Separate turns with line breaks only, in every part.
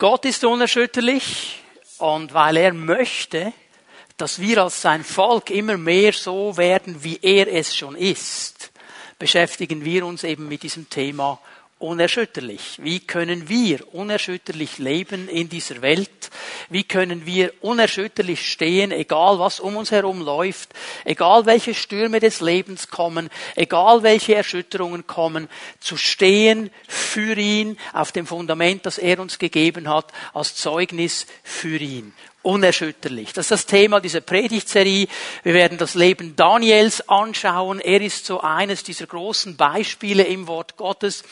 Gott ist unerschütterlich und weil er möchte, dass wir als sein Volk immer mehr so werden, wie er es schon ist, beschäftigen wir uns eben mit diesem Thema unerschütterlich. Wie können wir unerschütterlich leben in dieser Welt? Wie können wir unerschütterlich stehen, egal was um uns herum läuft, egal welche Stürme des Lebens kommen, egal welche Erschütterungen kommen, zu stehen für ihn auf dem Fundament, das er uns gegeben hat, als Zeugnis für ihn unerschütterlich. Das ist das Thema dieser Predigtserie. Wir werden das Leben Daniels anschauen. Er ist so eines dieser großen Beispiele im Wort Gottes.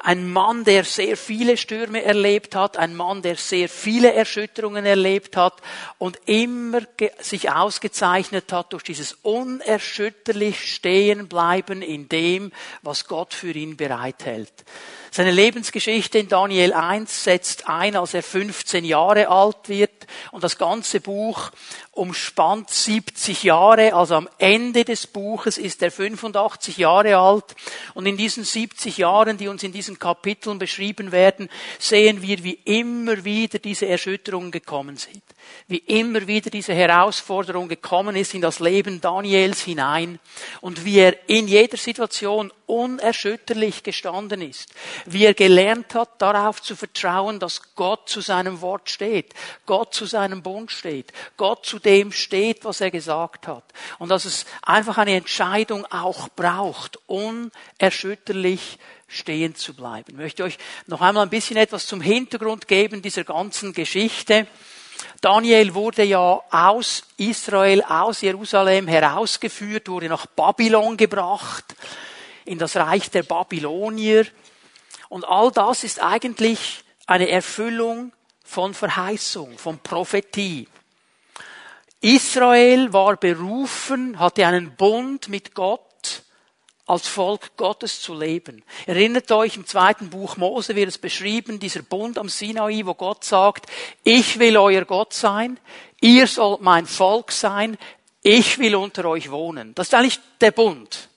Ein Mann, der sehr viele Stürme erlebt hat, ein Mann, der sehr viele Erschütterungen erlebt hat und immer sich ausgezeichnet hat durch dieses unerschütterlich Stehenbleiben in dem, was Gott für ihn bereithält. Seine Lebensgeschichte in Daniel 1 setzt ein, als er 15 Jahre alt wird. Und das ganze Buch umspannt 70 Jahre, also am Ende des Buches ist er 85 Jahre alt. Und in diesen 70 Jahren, die uns in diesen Kapiteln beschrieben werden, sehen wir, wie immer wieder diese Erschütterungen gekommen sind wie immer wieder diese Herausforderung gekommen ist in das Leben Daniels hinein und wie er in jeder Situation unerschütterlich gestanden ist, wie er gelernt hat, darauf zu vertrauen, dass Gott zu seinem Wort steht, Gott zu seinem Bund steht, Gott zu dem steht, was er gesagt hat und dass es einfach eine Entscheidung auch braucht, unerschütterlich stehen zu bleiben. Ich möchte euch noch einmal ein bisschen etwas zum Hintergrund geben dieser ganzen Geschichte. Daniel wurde ja aus Israel, aus Jerusalem herausgeführt, wurde nach Babylon gebracht, in das Reich der Babylonier. Und all das ist eigentlich eine Erfüllung von Verheißung, von Prophetie. Israel war berufen, hatte einen Bund mit Gott als Volk Gottes zu leben. Erinnert euch, im zweiten Buch Mose wird es beschrieben, dieser Bund am Sinai, wo Gott sagt, ich will euer Gott sein, ihr sollt mein Volk sein, ich will unter euch wohnen. Das ist eigentlich der Bund.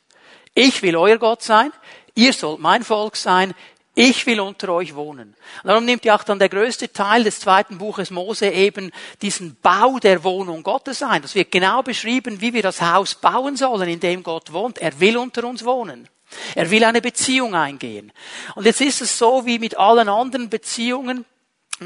Ich will euer Gott sein, ihr sollt mein Volk sein, ich will unter euch wohnen. Und darum nimmt ja auch dann der größte Teil des zweiten Buches Mose eben diesen Bau der Wohnung Gottes ein. Das wird genau beschrieben, wie wir das Haus bauen sollen, in dem Gott wohnt. Er will unter uns wohnen. Er will eine Beziehung eingehen. Und jetzt ist es so wie mit allen anderen Beziehungen,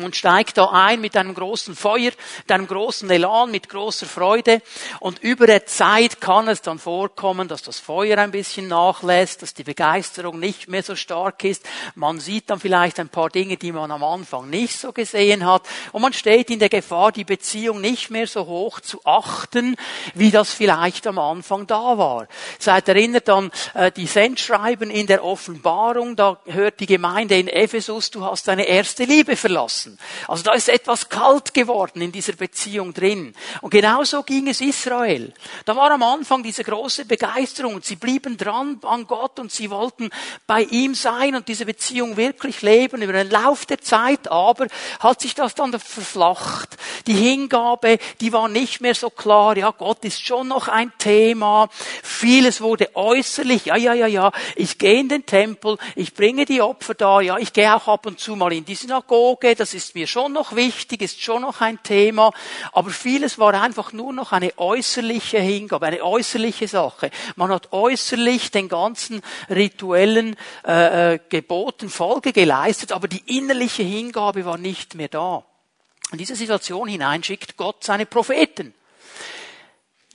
und steigt da ein mit einem großen Feuer, mit einem großen Elan, mit großer Freude. Und über der Zeit kann es dann vorkommen, dass das Feuer ein bisschen nachlässt, dass die Begeisterung nicht mehr so stark ist. Man sieht dann vielleicht ein paar Dinge, die man am Anfang nicht so gesehen hat. Und man steht in der Gefahr, die Beziehung nicht mehr so hoch zu achten, wie das vielleicht am Anfang da war. Seid erinnert an äh, die Sendschreiben in der Offenbarung, da hört die Gemeinde in Ephesus, du hast deine erste Liebe verlassen lassen. Also da ist etwas kalt geworden in dieser Beziehung drin. Und genauso ging es Israel. Da war am Anfang diese große Begeisterung und sie blieben dran an Gott und sie wollten bei ihm sein und diese Beziehung wirklich leben. Über den Lauf der Zeit aber hat sich das dann verflacht. Die Hingabe, die war nicht mehr so klar. Ja, Gott ist schon noch ein Thema. Vieles wurde äußerlich. Ja, ja, ja, ja. Ich gehe in den Tempel. Ich bringe die Opfer da. Ja, ich gehe auch ab und zu mal in die Synagoge. Das ist mir schon noch wichtig, ist schon noch ein Thema, aber vieles war einfach nur noch eine äußerliche Hingabe, eine äußerliche Sache. Man hat äußerlich den ganzen rituellen äh, äh, Geboten Folge geleistet, aber die innerliche Hingabe war nicht mehr da. In diese Situation hinein schickt Gott seine Propheten.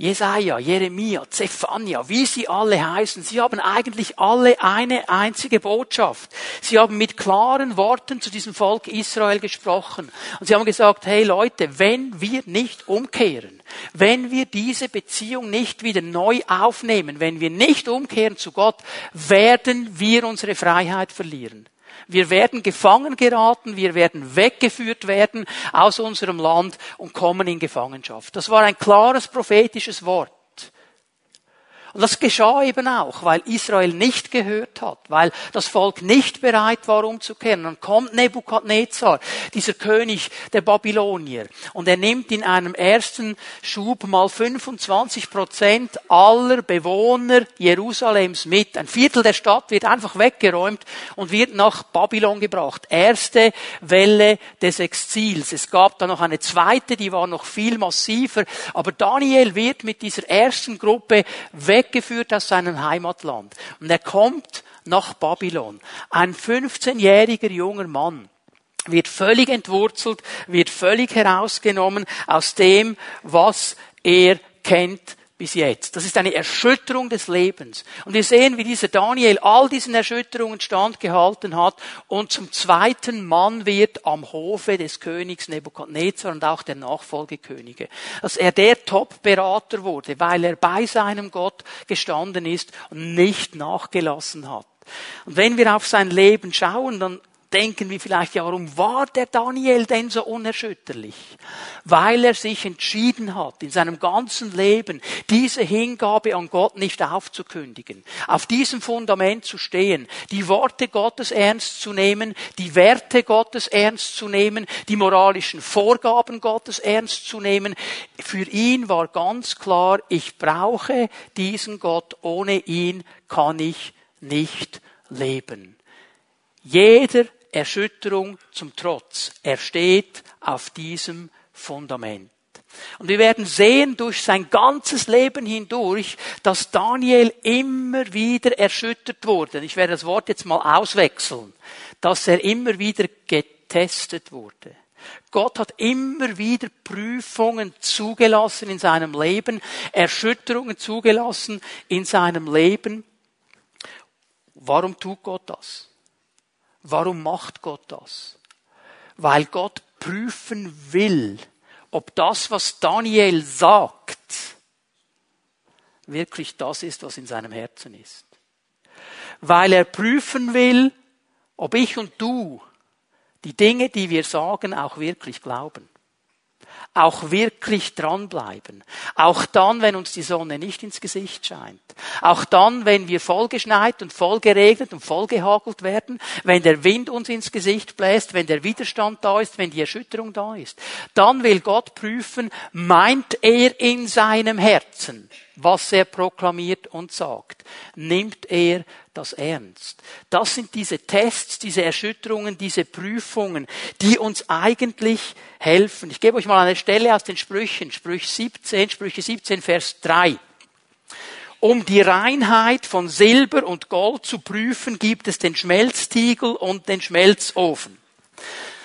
Jesaja, Jeremia, Zephania, wie sie alle heißen, sie haben eigentlich alle eine einzige Botschaft. Sie haben mit klaren Worten zu diesem Volk Israel gesprochen. Und sie haben gesagt, hey Leute, wenn wir nicht umkehren, wenn wir diese Beziehung nicht wieder neu aufnehmen, wenn wir nicht umkehren zu Gott, werden wir unsere Freiheit verlieren. Wir werden gefangen geraten, wir werden weggeführt werden aus unserem Land und kommen in Gefangenschaft. Das war ein klares prophetisches Wort. Und das geschah eben auch, weil Israel nicht gehört hat, weil das Volk nicht bereit war umzukehren. Dann kommt Nebukadnezar, dieser König der Babylonier, und er nimmt in einem ersten Schub mal 25 Prozent aller Bewohner Jerusalems mit. Ein Viertel der Stadt wird einfach weggeräumt und wird nach Babylon gebracht. Erste Welle des Exils. Es gab dann noch eine zweite, die war noch viel massiver, aber Daniel wird mit dieser ersten Gruppe weg weggeführt aus seinem Heimatland. Und er kommt nach Babylon. Ein 15-jähriger junger Mann wird völlig entwurzelt, wird völlig herausgenommen aus dem, was er kennt bis jetzt. Das ist eine Erschütterung des Lebens. Und wir sehen, wie dieser Daniel all diesen Erschütterungen standgehalten hat und zum zweiten Mann wird am Hofe des Königs Nebukadnezar und auch der Nachfolgekönige. Dass er der Top-Berater wurde, weil er bei seinem Gott gestanden ist und nicht nachgelassen hat. Und wenn wir auf sein Leben schauen, dann denken wir vielleicht, ja, warum war der Daniel denn so unerschütterlich? Weil er sich entschieden hat, in seinem ganzen Leben diese Hingabe an Gott nicht aufzukündigen, auf diesem Fundament zu stehen, die Worte Gottes ernst zu nehmen, die Werte Gottes ernst zu nehmen, die moralischen Vorgaben Gottes ernst zu nehmen. Für ihn war ganz klar, ich brauche diesen Gott, ohne ihn kann ich nicht leben. Jeder Erschütterung zum Trotz. Er steht auf diesem Fundament. Und wir werden sehen durch sein ganzes Leben hindurch, dass Daniel immer wieder erschüttert wurde. Ich werde das Wort jetzt mal auswechseln. Dass er immer wieder getestet wurde. Gott hat immer wieder Prüfungen zugelassen in seinem Leben, Erschütterungen zugelassen in seinem Leben. Warum tut Gott das? Warum macht Gott das? Weil Gott prüfen will, ob das, was Daniel sagt, wirklich das ist, was in seinem Herzen ist. Weil er prüfen will, ob ich und du die Dinge, die wir sagen, auch wirklich glauben auch wirklich dranbleiben. Auch dann, wenn uns die Sonne nicht ins Gesicht scheint. Auch dann, wenn wir vollgeschneit und vollgeregnet und vollgehagelt werden, wenn der Wind uns ins Gesicht bläst, wenn der Widerstand da ist, wenn die Erschütterung da ist. Dann will Gott prüfen, meint er in seinem Herzen, was er proklamiert und sagt. Nimmt er das ernst? Das sind diese Tests, diese Erschütterungen, diese Prüfungen, die uns eigentlich helfen. Ich gebe euch mal eine Stelle aus den Sprüchen, Sprüche 17, Sprüche 17, Vers 3. Um die Reinheit von Silber und Gold zu prüfen, gibt es den Schmelztiegel und den Schmelzofen.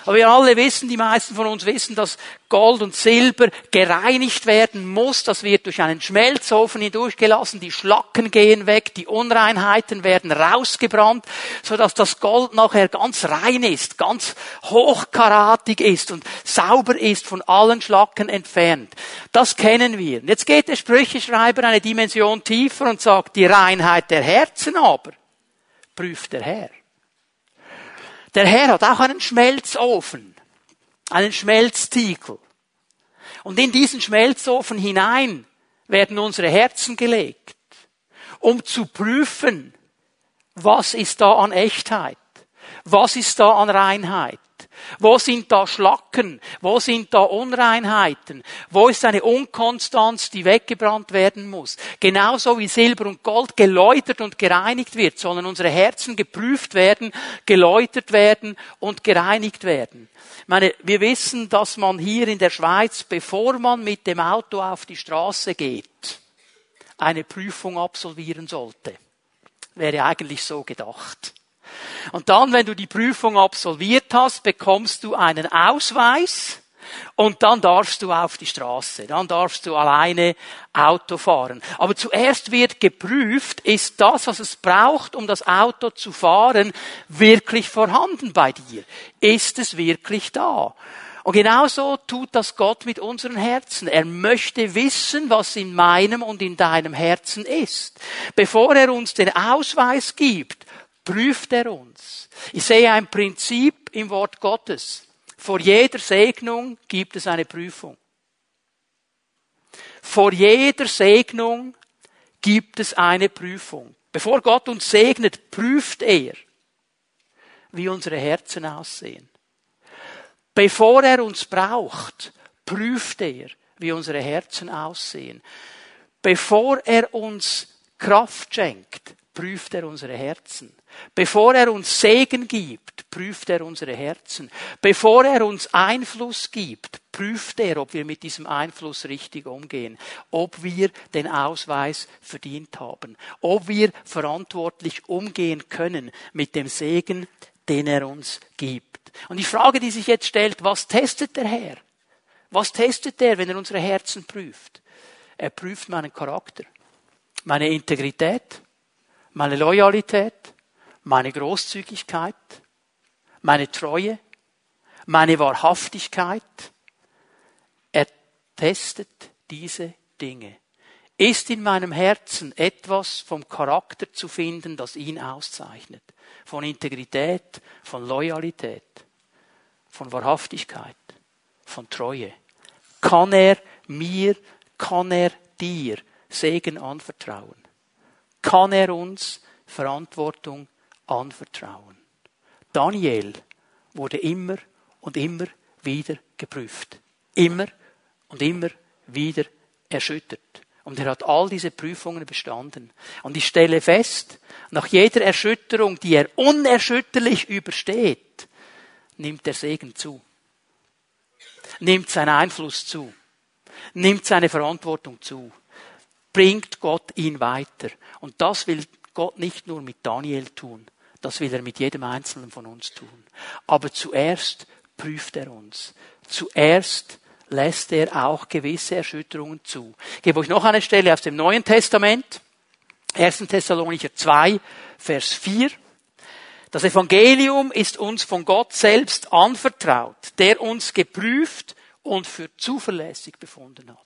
Aber wir alle wissen, die meisten von uns wissen, dass Gold und Silber gereinigt werden muss. Das wird durch einen Schmelzofen hindurchgelassen. Die Schlacken gehen weg, die Unreinheiten werden rausgebrannt, sodass das Gold nachher ganz rein ist, ganz hochkaratig ist und sauber ist, von allen Schlacken entfernt. Das kennen wir. Jetzt geht der Sprücheschreiber eine Dimension tiefer und sagt, die Reinheit der Herzen aber prüft der Herr. Der Herr hat auch einen Schmelzofen, einen Schmelztiegel. Und in diesen Schmelzofen hinein werden unsere Herzen gelegt, um zu prüfen, was ist da an Echtheit, was ist da an Reinheit. Wo sind da Schlacken? Wo sind da Unreinheiten? Wo ist eine Unkonstanz, die weggebrannt werden muss? Genauso wie Silber und Gold geläutert und gereinigt wird, sollen unsere Herzen geprüft werden, geläutert werden und gereinigt werden. Ich meine, wir wissen, dass man hier in der Schweiz, bevor man mit dem Auto auf die Straße geht, eine Prüfung absolvieren sollte. Wäre eigentlich so gedacht. Und dann, wenn du die Prüfung absolviert hast, bekommst du einen Ausweis und dann darfst du auf die Straße, dann darfst du alleine Auto fahren. Aber zuerst wird geprüft, ist das, was es braucht, um das Auto zu fahren, wirklich vorhanden bei dir? Ist es wirklich da? Und genauso tut das Gott mit unseren Herzen. Er möchte wissen, was in meinem und in deinem Herzen ist. Bevor er uns den Ausweis gibt, prüft er uns. Ich sehe ein Prinzip im Wort Gottes. Vor jeder Segnung gibt es eine Prüfung. Vor jeder Segnung gibt es eine Prüfung. Bevor Gott uns segnet, prüft er, wie unsere Herzen aussehen. Bevor er uns braucht, prüft er, wie unsere Herzen aussehen. Bevor er uns Kraft schenkt, prüft er unsere Herzen. Bevor er uns Segen gibt, prüft er unsere Herzen. Bevor er uns Einfluss gibt, prüft er, ob wir mit diesem Einfluss richtig umgehen, ob wir den Ausweis verdient haben, ob wir verantwortlich umgehen können mit dem Segen, den er uns gibt. Und die Frage, die sich jetzt stellt, was testet der Herr? Was testet er, wenn er unsere Herzen prüft? Er prüft meinen Charakter, meine Integrität, meine Loyalität, meine Großzügigkeit, meine Treue, meine Wahrhaftigkeit. Er testet diese Dinge. Ist in meinem Herzen etwas vom Charakter zu finden, das ihn auszeichnet? Von Integrität, von Loyalität, von Wahrhaftigkeit, von Treue. Kann er mir, kann er dir Segen anvertrauen? Kann er uns Verantwortung anvertrauen? Daniel wurde immer und immer wieder geprüft. Immer und immer wieder erschüttert. Und er hat all diese Prüfungen bestanden. Und ich stelle fest, nach jeder Erschütterung, die er unerschütterlich übersteht, nimmt der Segen zu nimmt sein Einfluss zu, nimmt seine Verantwortung zu, bringt Gott ihn weiter. Und das will Gott nicht nur mit Daniel tun, das will er mit jedem Einzelnen von uns tun. Aber zuerst prüft er uns. Zuerst lässt er auch gewisse Erschütterungen zu. Ich gebe euch noch eine Stelle aus dem Neuen Testament. 1. Thessalonicher 2, Vers 4. Das Evangelium ist uns von Gott selbst anvertraut, der uns geprüft und für zuverlässig befunden hat.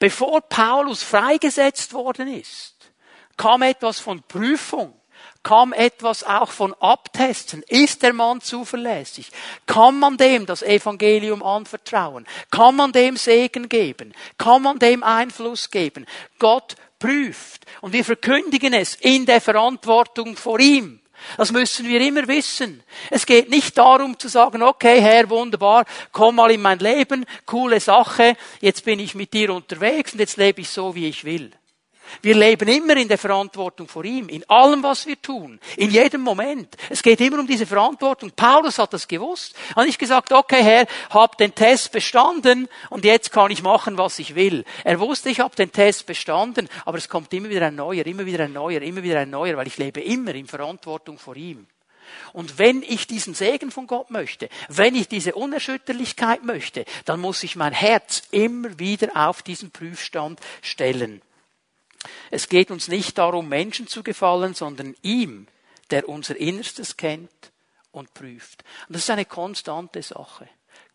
Bevor Paulus freigesetzt worden ist, kam etwas von Prüfung, kam etwas auch von Abtesten. Ist der Mann zuverlässig? Kann man dem das Evangelium anvertrauen? Kann man dem Segen geben? Kann man dem Einfluss geben? Gott prüft. Und wir verkündigen es in der Verantwortung vor ihm. Das müssen wir immer wissen. Es geht nicht darum zu sagen, okay, Herr, wunderbar, komm mal in mein Leben, coole Sache, jetzt bin ich mit dir unterwegs und jetzt lebe ich so, wie ich will. Wir leben immer in der Verantwortung vor ihm, in allem, was wir tun, in jedem Moment. Es geht immer um diese Verantwortung. Paulus hat das gewusst. Er hat nicht gesagt, okay Herr, hab den Test bestanden und jetzt kann ich machen, was ich will. Er wusste, ich habe den Test bestanden, aber es kommt immer wieder ein neuer, immer wieder ein neuer, immer wieder ein neuer, weil ich lebe immer in Verantwortung vor ihm. Und wenn ich diesen Segen von Gott möchte, wenn ich diese Unerschütterlichkeit möchte, dann muss ich mein Herz immer wieder auf diesen Prüfstand stellen. Es geht uns nicht darum, Menschen zu gefallen, sondern ihm, der unser Innerstes kennt und prüft. Und das ist eine konstante Sache.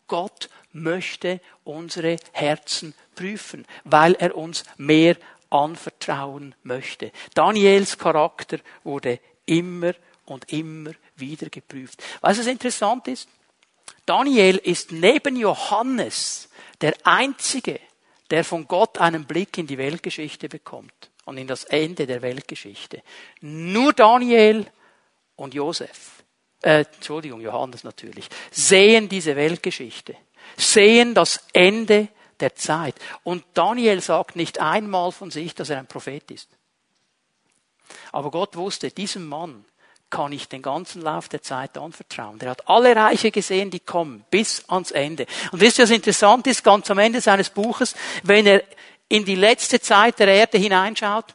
Gott möchte unsere Herzen prüfen, weil er uns mehr anvertrauen möchte. Daniels Charakter wurde immer und immer wieder geprüft. Weißt was interessant ist? Daniel ist neben Johannes der einzige, der von Gott einen Blick in die Weltgeschichte bekommt und in das Ende der Weltgeschichte. Nur Daniel und Josef, äh, Entschuldigung, Johannes natürlich, sehen diese Weltgeschichte, sehen das Ende der Zeit. Und Daniel sagt nicht einmal von sich, dass er ein Prophet ist. Aber Gott wusste, diesem Mann kann ich den ganzen Lauf der Zeit anvertrauen. Der hat alle Reiche gesehen, die kommen, bis ans Ende. Und wisst ihr, was interessant ist? Ganz am Ende seines Buches, wenn er in die letzte Zeit der Erde hineinschaut,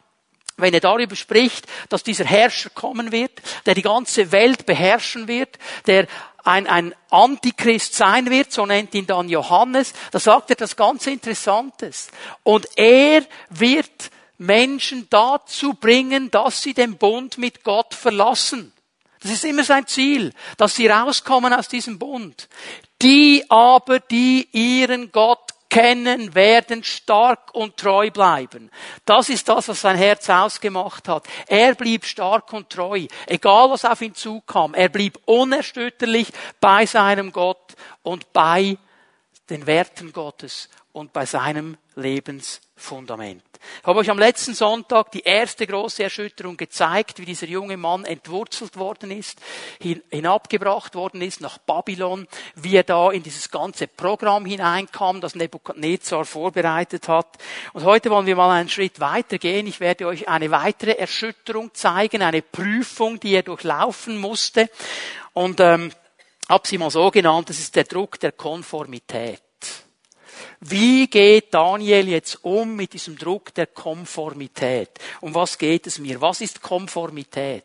wenn er darüber spricht, dass dieser Herrscher kommen wird, der die ganze Welt beherrschen wird, der ein, ein Antichrist sein wird, so nennt ihn dann Johannes, da sagt er das ganz Interessantes. Und er wird Menschen dazu bringen, dass sie den Bund mit Gott verlassen. Das ist immer sein Ziel, dass sie rauskommen aus diesem Bund. Die aber, die ihren Gott kennen, werden stark und treu bleiben. Das ist das, was sein Herz ausgemacht hat. Er blieb stark und treu, egal was auf ihn zukam. Er blieb unerschütterlich bei seinem Gott und bei den Werten Gottes und bei seinem Lebens Fundament. Ich habe euch am letzten Sonntag die erste große Erschütterung gezeigt, wie dieser junge Mann entwurzelt worden ist, hinabgebracht worden ist nach Babylon, wie er da in dieses ganze Programm hineinkam, das Nebukadnezar vorbereitet hat. Und heute wollen wir mal einen Schritt weitergehen. Ich werde euch eine weitere Erschütterung zeigen, eine Prüfung, die er durchlaufen musste. Und ähm, habe sie mal so genannt, das ist der Druck der Konformität. Wie geht Daniel jetzt um mit diesem Druck der Konformität? Um was geht es mir? Was ist Konformität?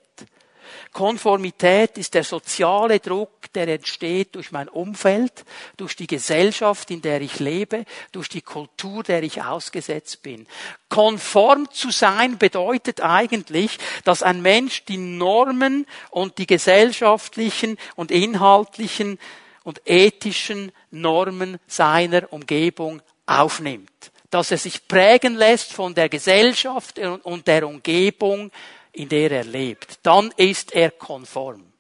Konformität ist der soziale Druck, der entsteht durch mein Umfeld, durch die Gesellschaft, in der ich lebe, durch die Kultur, der ich ausgesetzt bin. Konform zu sein bedeutet eigentlich, dass ein Mensch die Normen und die gesellschaftlichen und inhaltlichen und ethischen Normen seiner Umgebung aufnimmt. Dass er sich prägen lässt von der Gesellschaft und der Umgebung, in der er lebt. Dann ist er konform.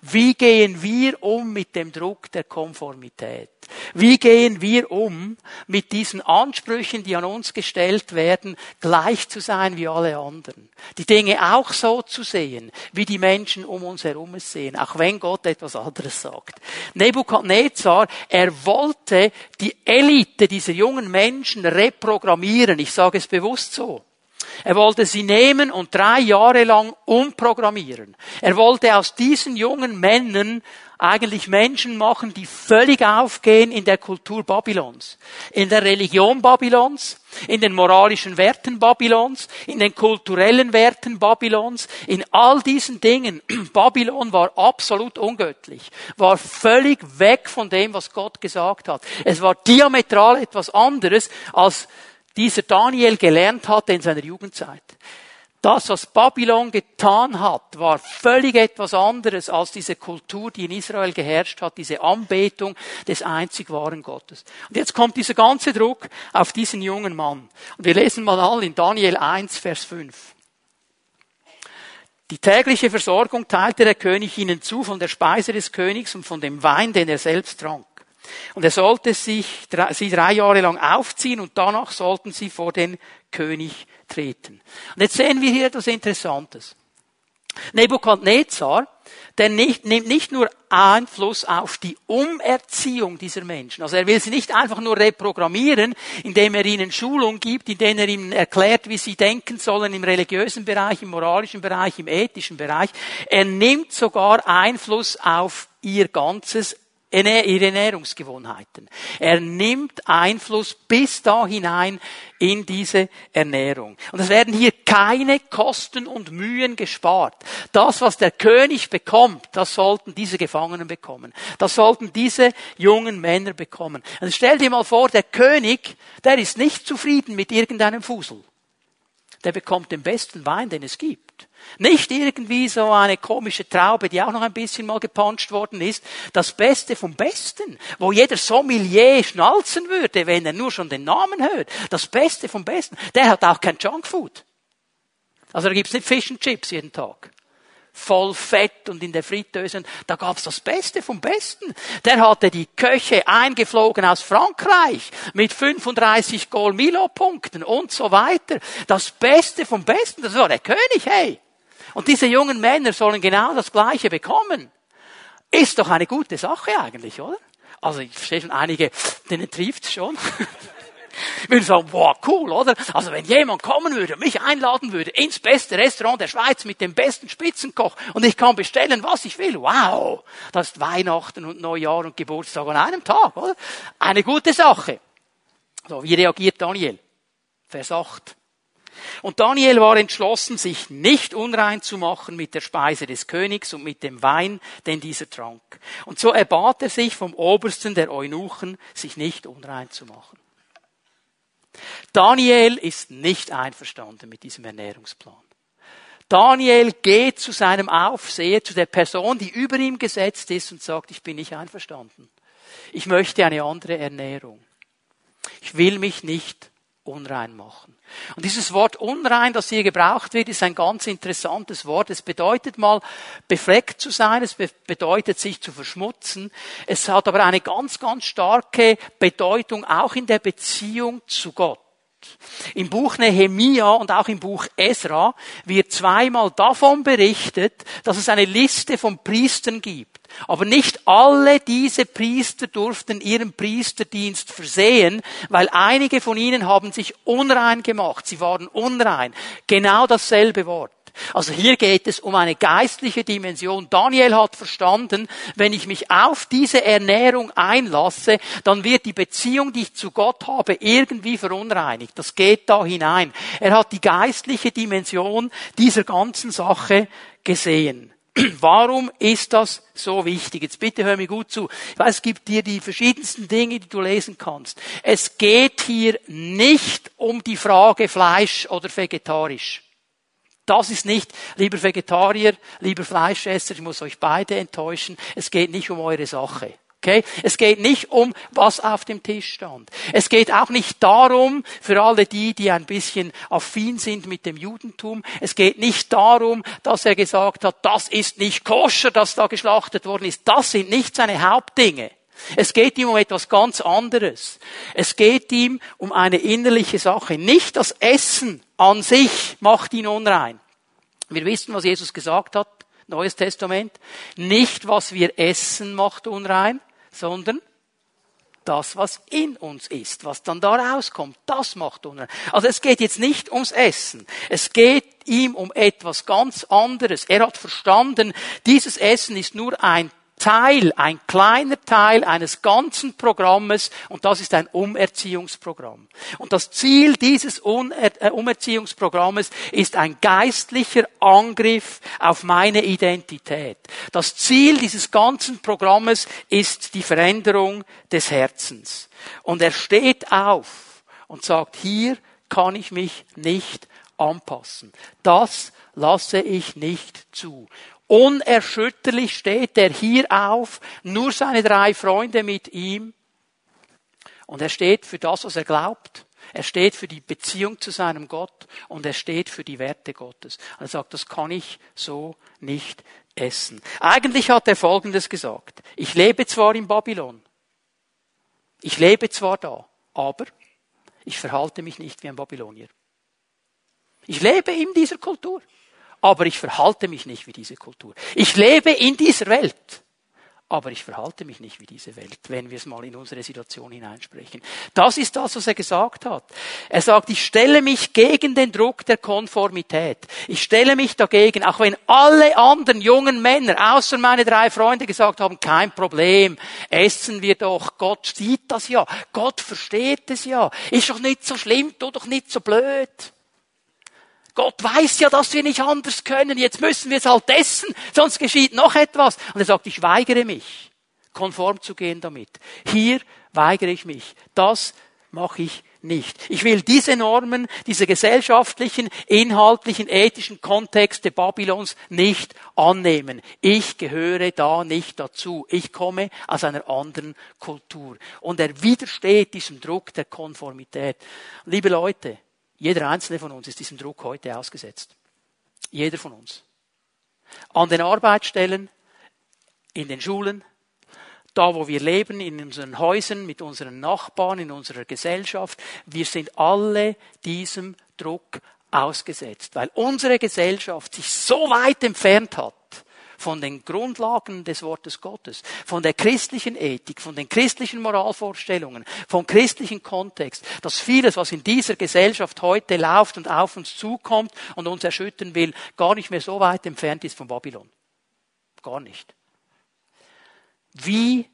Wie gehen wir um mit dem Druck der Konformität? Wie gehen wir um mit diesen Ansprüchen, die an uns gestellt werden, gleich zu sein wie alle anderen? Die Dinge auch so zu sehen, wie die Menschen um uns herum es sehen, auch wenn Gott etwas anderes sagt. Nebukadnezar, er wollte die Elite dieser jungen Menschen reprogrammieren. Ich sage es bewusst so. Er wollte sie nehmen und drei Jahre lang umprogrammieren. Er wollte aus diesen jungen Männern eigentlich Menschen machen, die völlig aufgehen in der Kultur Babylons, in der Religion Babylons, in den moralischen Werten Babylons, in den kulturellen Werten Babylons, in all diesen Dingen. Babylon war absolut ungöttlich, war völlig weg von dem, was Gott gesagt hat. Es war diametral etwas anderes als dieser Daniel gelernt hatte in seiner Jugendzeit. Das, was Babylon getan hat, war völlig etwas anderes als diese Kultur, die in Israel geherrscht hat, diese Anbetung des einzig wahren Gottes. Und jetzt kommt dieser ganze Druck auf diesen jungen Mann. Und wir lesen mal an in Daniel 1, Vers 5. Die tägliche Versorgung teilte der König ihnen zu von der Speise des Königs und von dem Wein, den er selbst trank. Und er sollte sich, sie drei Jahre lang aufziehen und danach sollten sie vor den König treten. Und jetzt sehen wir hier etwas Interessantes. Nebukadnezar, der nicht, nimmt nicht nur Einfluss auf die Umerziehung dieser Menschen. Also er will sie nicht einfach nur reprogrammieren, indem er ihnen Schulung gibt, indem er ihnen erklärt, wie sie denken sollen im religiösen Bereich, im moralischen Bereich, im ethischen Bereich. Er nimmt sogar Einfluss auf ihr ganzes ihre Ernährungsgewohnheiten. Er nimmt Einfluss bis da hinein in diese Ernährung. Und es werden hier keine Kosten und Mühen gespart. Das, was der König bekommt, das sollten diese Gefangenen bekommen. Das sollten diese jungen Männer bekommen. Und stell dir mal vor, der König, der ist nicht zufrieden mit irgendeinem Fusel. Der bekommt den besten Wein, den es gibt. Nicht irgendwie so eine komische Traube, die auch noch ein bisschen mal gepanscht worden ist. Das Beste vom Besten, wo jeder Sommelier schnalzen würde, wenn er nur schon den Namen hört. Das Beste vom Besten. Der hat auch kein Junkfood. Also da gibt's nicht Fish and Chips jeden Tag voll Fett und in der Fritteuse. Da gab's das Beste vom Besten. Der hatte die Köche eingeflogen aus Frankreich mit 35 Goal-Milo-Punkten und so weiter. Das Beste vom Besten, das war der König, hey. Und diese jungen Männer sollen genau das Gleiche bekommen. Ist doch eine gute Sache eigentlich, oder? Also ich verstehe schon einige, denen trifft's schon. Ich würde sagen, boah, cool, oder? Also wenn jemand kommen würde und mich einladen würde ins beste Restaurant der Schweiz mit dem besten Spitzenkoch und ich kann bestellen, was ich will, wow, das ist Weihnachten und Neujahr und Geburtstag an einem Tag, oder? Eine gute Sache. So, wie reagiert Daniel? Vers 8. Und Daniel war entschlossen, sich nicht unrein zu machen mit der Speise des Königs und mit dem Wein, den dieser trank. Und so erbat er sich vom Obersten der Eunuchen, sich nicht unrein zu machen. Daniel ist nicht einverstanden mit diesem Ernährungsplan. Daniel geht zu seinem Aufseher, zu der Person, die über ihm gesetzt ist und sagt, ich bin nicht einverstanden. Ich möchte eine andere Ernährung. Ich will mich nicht unrein machen. Und dieses Wort unrein, das hier gebraucht wird, ist ein ganz interessantes Wort. Es bedeutet mal, befleckt zu sein, es bedeutet sich zu verschmutzen. Es hat aber eine ganz, ganz starke Bedeutung auch in der Beziehung zu Gott. Im Buch Nehemia und auch im Buch Esra wird zweimal davon berichtet, dass es eine Liste von Priestern gibt. Aber nicht alle diese Priester durften ihren Priesterdienst versehen, weil einige von ihnen haben sich unrein gemacht. Sie waren unrein. Genau dasselbe Wort. Also hier geht es um eine geistliche Dimension. Daniel hat verstanden, wenn ich mich auf diese Ernährung einlasse, dann wird die Beziehung, die ich zu Gott habe, irgendwie verunreinigt. Das geht da hinein. Er hat die geistliche Dimension dieser ganzen Sache gesehen. Warum ist das so wichtig? Jetzt bitte hör mir gut zu. Ich weiß, es gibt dir die verschiedensten Dinge, die du lesen kannst. Es geht hier nicht um die Frage Fleisch oder vegetarisch. Das ist nicht, lieber Vegetarier, lieber Fleischesser, ich muss euch beide enttäuschen, es geht nicht um eure Sache. Okay? Es geht nicht um, was auf dem Tisch stand. Es geht auch nicht darum, für alle die, die ein bisschen affin sind mit dem Judentum, es geht nicht darum, dass er gesagt hat, das ist nicht koscher, dass da geschlachtet worden ist. Das sind nicht seine Hauptdinge. Es geht ihm um etwas ganz anderes. Es geht ihm um eine innerliche Sache. Nicht das Essen an sich macht ihn unrein. Wir wissen, was Jesus gesagt hat, Neues Testament. Nicht, was wir essen, macht unrein, sondern das, was in uns ist, was dann da rauskommt, das macht unrein. Also es geht jetzt nicht ums Essen. Es geht ihm um etwas ganz anderes. Er hat verstanden, dieses Essen ist nur ein Teil, ein kleiner Teil eines ganzen Programmes und das ist ein Umerziehungsprogramm. Und das Ziel dieses äh, Umerziehungsprogrammes ist ein geistlicher Angriff auf meine Identität. Das Ziel dieses ganzen Programmes ist die Veränderung des Herzens. Und er steht auf und sagt, hier kann ich mich nicht anpassen. Das lasse ich nicht zu. Unerschütterlich steht er hier auf, nur seine drei Freunde mit ihm. Und er steht für das, was er glaubt. Er steht für die Beziehung zu seinem Gott und er steht für die Werte Gottes. Und er sagt, das kann ich so nicht essen. Eigentlich hat er Folgendes gesagt. Ich lebe zwar in Babylon. Ich lebe zwar da, aber ich verhalte mich nicht wie ein Babylonier. Ich lebe in dieser Kultur aber ich verhalte mich nicht wie diese Kultur. Ich lebe in dieser Welt, aber ich verhalte mich nicht wie diese Welt, wenn wir es mal in unsere Situation hineinsprechen. Das ist das, was er gesagt hat. Er sagt, ich stelle mich gegen den Druck der Konformität. Ich stelle mich dagegen, auch wenn alle anderen jungen Männer, außer meine drei Freunde, gesagt haben, kein Problem, essen wir doch, Gott sieht das ja, Gott versteht es ja, ist doch nicht so schlimm, tu doch nicht so blöd. Gott weiß ja, dass wir nicht anders können. Jetzt müssen wir es halt essen, sonst geschieht noch etwas. Und er sagt, ich weigere mich, konform zu gehen damit. Hier weigere ich mich. Das mache ich nicht. Ich will diese Normen, diese gesellschaftlichen, inhaltlichen, ethischen Kontexte Babylons nicht annehmen. Ich gehöre da nicht dazu. Ich komme aus einer anderen Kultur. Und er widersteht diesem Druck der Konformität. Liebe Leute, jeder einzelne von uns ist diesem Druck heute ausgesetzt. Jeder von uns. An den Arbeitsstellen, in den Schulen, da wo wir leben, in unseren Häusern, mit unseren Nachbarn, in unserer Gesellschaft. Wir sind alle diesem Druck ausgesetzt, weil unsere Gesellschaft sich so weit entfernt hat von den Grundlagen des Wortes Gottes, von der christlichen Ethik, von den christlichen Moralvorstellungen, vom christlichen Kontext, dass vieles, was in dieser Gesellschaft heute läuft und auf uns zukommt und uns erschüttern will, gar nicht mehr so weit entfernt ist von Babylon. Gar nicht. Wie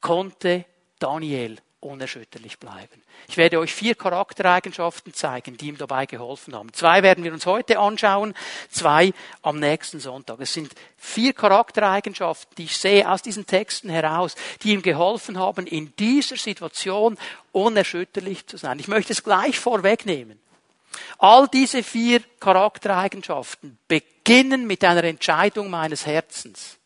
konnte Daniel unerschütterlich bleiben. Ich werde euch vier Charaktereigenschaften zeigen, die ihm dabei geholfen haben. Zwei werden wir uns heute anschauen, zwei am nächsten Sonntag. Es sind vier Charaktereigenschaften, die ich sehe aus diesen Texten heraus, die ihm geholfen haben, in dieser Situation unerschütterlich zu sein. Ich möchte es gleich vorwegnehmen. All diese vier Charaktereigenschaften beginnen mit einer Entscheidung meines Herzens.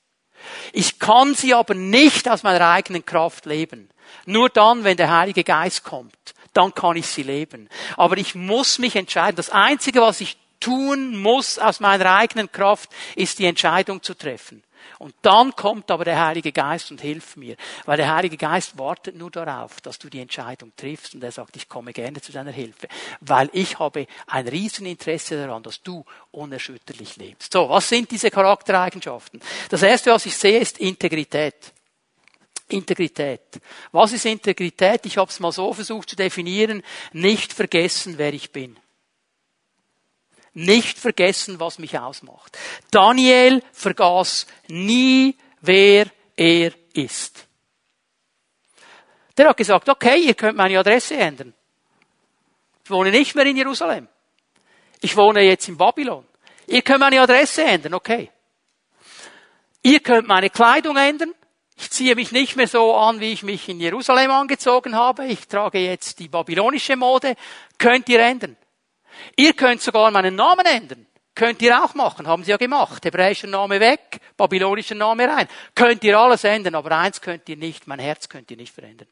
Ich kann sie aber nicht aus meiner eigenen Kraft leben. Nur dann, wenn der Heilige Geist kommt, dann kann ich sie leben. Aber ich muss mich entscheiden. Das Einzige, was ich tun muss aus meiner eigenen Kraft, ist die Entscheidung zu treffen. Und dann kommt aber der Heilige Geist und hilft mir. Weil der Heilige Geist wartet nur darauf, dass du die Entscheidung triffst und er sagt, ich komme gerne zu deiner Hilfe. Weil ich habe ein Rieseninteresse daran, dass du unerschütterlich lebst. So, was sind diese Charaktereigenschaften? Das erste, was ich sehe, ist Integrität. Integrität. Was ist Integrität? Ich habe es mal so versucht zu definieren. Nicht vergessen, wer ich bin. Nicht vergessen, was mich ausmacht. Daniel vergaß nie, wer er ist. Der hat gesagt, okay, ihr könnt meine Adresse ändern. Ich wohne nicht mehr in Jerusalem. Ich wohne jetzt in Babylon. Ihr könnt meine Adresse ändern, okay. Ihr könnt meine Kleidung ändern. Ich ziehe mich nicht mehr so an, wie ich mich in Jerusalem angezogen habe. Ich trage jetzt die babylonische Mode. Könnt ihr ändern. Ihr könnt sogar meinen Namen ändern. Könnt ihr auch machen, haben sie ja gemacht. Hebräischer Name weg, babylonischer Name rein. Könnt ihr alles ändern, aber eins könnt ihr nicht, mein Herz könnt ihr nicht verändern.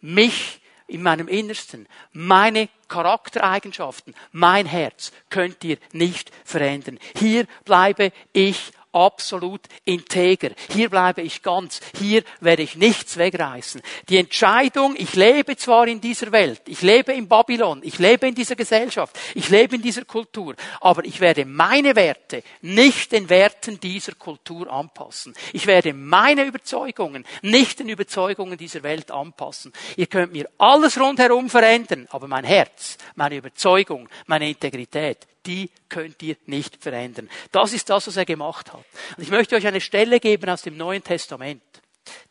Mich in meinem Innersten, meine Charaktereigenschaften, mein Herz könnt ihr nicht verändern. Hier bleibe ich absolut integer. Hier bleibe ich ganz. Hier werde ich nichts wegreißen. Die Entscheidung, ich lebe zwar in dieser Welt, ich lebe in Babylon, ich lebe in dieser Gesellschaft, ich lebe in dieser Kultur, aber ich werde meine Werte nicht den Werten dieser Kultur anpassen. Ich werde meine Überzeugungen nicht den Überzeugungen dieser Welt anpassen. Ihr könnt mir alles rundherum verändern, aber mein Herz, meine Überzeugung, meine Integrität, die könnt ihr nicht verändern. Das ist das, was er gemacht hat. Und ich möchte euch eine Stelle geben aus dem Neuen Testament,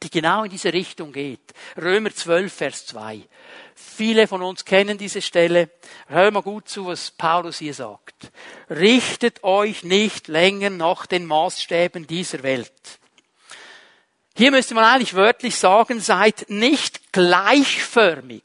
die genau in diese Richtung geht. Römer 12, Vers 2. Viele von uns kennen diese Stelle. Hör mal gut zu, was Paulus hier sagt. Richtet euch nicht länger nach den Maßstäben dieser Welt. Hier müsste man eigentlich wörtlich sagen, seid nicht gleichförmig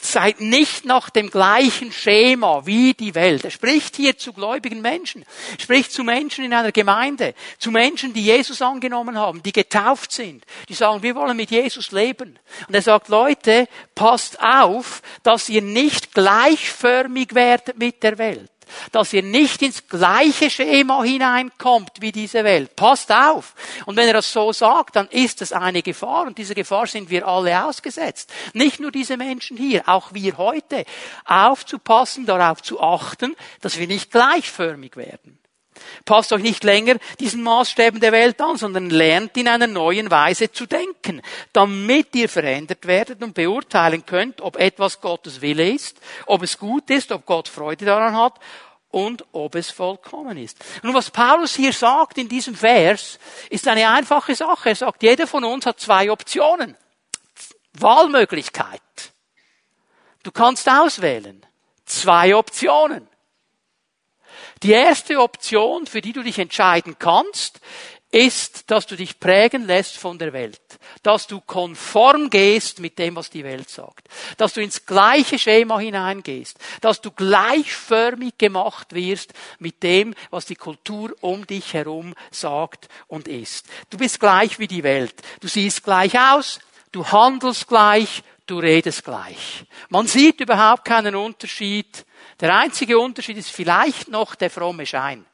Seid nicht nach dem gleichen Schema wie die Welt. Er spricht hier zu gläubigen Menschen. Er spricht zu Menschen in einer Gemeinde. Zu Menschen, die Jesus angenommen haben, die getauft sind. Die sagen, wir wollen mit Jesus leben. Und er sagt, Leute, passt auf, dass ihr nicht gleichförmig werdet mit der Welt dass ihr nicht ins gleiche Schema hineinkommt wie diese Welt. Passt auf. Und wenn er das so sagt, dann ist es eine Gefahr und diese Gefahr sind wir alle ausgesetzt. Nicht nur diese Menschen hier, auch wir heute. Aufzupassen, darauf zu achten, dass wir nicht gleichförmig werden. Passt euch nicht länger diesen Maßstäben der Welt an, sondern lernt in einer neuen Weise zu denken, damit ihr verändert werdet und beurteilen könnt, ob etwas Gottes Wille ist, ob es gut ist, ob Gott Freude daran hat und ob es vollkommen ist. Und was Paulus hier sagt in diesem Vers, ist eine einfache Sache. Er sagt, jeder von uns hat zwei Optionen. Wahlmöglichkeit. Du kannst auswählen. Zwei Optionen. Die erste Option, für die du dich entscheiden kannst, ist, dass du dich prägen lässt von der Welt. Dass du konform gehst mit dem, was die Welt sagt. Dass du ins gleiche Schema hineingehst. Dass du gleichförmig gemacht wirst mit dem, was die Kultur um dich herum sagt und ist. Du bist gleich wie die Welt. Du siehst gleich aus. Du handelst gleich. Du redest gleich. Man sieht überhaupt keinen Unterschied der einzige Unterschied ist vielleicht noch der fromme Schein.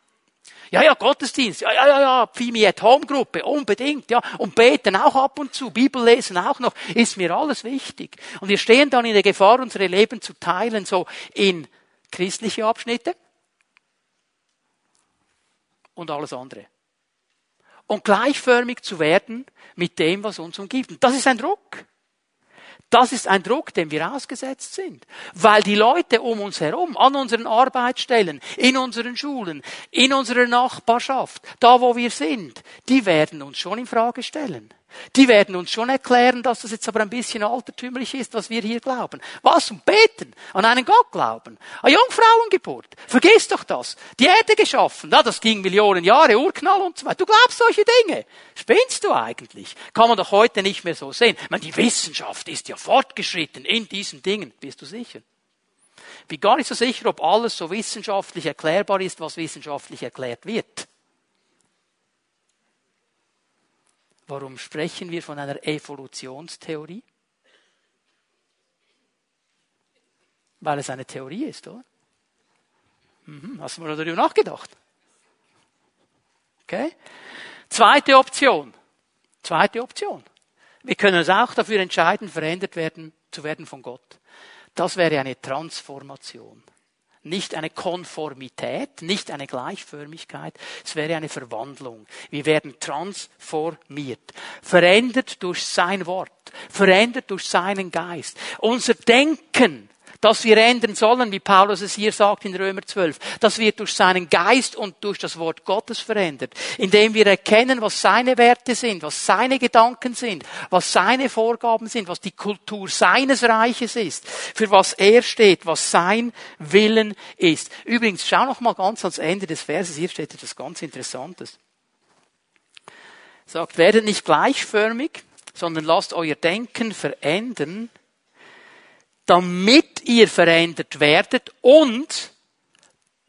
Ja, ja, Gottesdienst, ja, ja, ja, ja, Pfimi at Home Gruppe, unbedingt, ja, und beten auch ab und zu, Bibel lesen auch noch, ist mir alles wichtig. Und wir stehen dann in der Gefahr, unsere Leben zu teilen, so in christliche Abschnitte und alles andere. Und gleichförmig zu werden mit dem, was uns umgibt. Und das ist ein Druck. Das ist ein Druck, dem wir ausgesetzt sind. Weil die Leute um uns herum, an unseren Arbeitsstellen, in unseren Schulen, in unserer Nachbarschaft, da wo wir sind, die werden uns schon in Frage stellen. Die werden uns schon erklären, dass das jetzt aber ein bisschen altertümlich ist, was wir hier glauben. Was? Und beten. An einen Gott glauben. Eine Jungfrauengeburt. Vergiss doch das. Die Erde geschaffen. Ja, das ging Millionen Jahre, Urknall und so weiter. Du glaubst solche Dinge. Spinnst du eigentlich? Kann man doch heute nicht mehr so sehen. Ich meine, die Wissenschaft ist ja fortgeschritten in diesen Dingen. Bist du sicher? Bin gar nicht so sicher, ob alles so wissenschaftlich erklärbar ist, was wissenschaftlich erklärt wird. Warum sprechen wir von einer Evolutionstheorie? Weil es eine Theorie ist, oder? Mhm, hast du mal darüber nachgedacht? Okay? Zweite Option. Zweite Option. Wir können uns auch dafür entscheiden, verändert werden, zu werden von Gott. Das wäre eine Transformation. Nicht eine Konformität, nicht eine Gleichförmigkeit, es wäre eine Verwandlung. Wir werden transformiert, verändert durch sein Wort, verändert durch seinen Geist. Unser Denken das wir ändern sollen, wie Paulus es hier sagt in Römer 12. Das wird durch seinen Geist und durch das Wort Gottes verändert, indem wir erkennen, was seine Werte sind, was seine Gedanken sind, was seine Vorgaben sind, was die Kultur seines Reiches ist, für was er steht, was sein Willen ist. Übrigens, schau noch mal ganz ans Ende des Verses, hier steht etwas ganz Interessantes. Sagt, werdet nicht gleichförmig, sondern lasst euer Denken verändern damit ihr verändert werdet und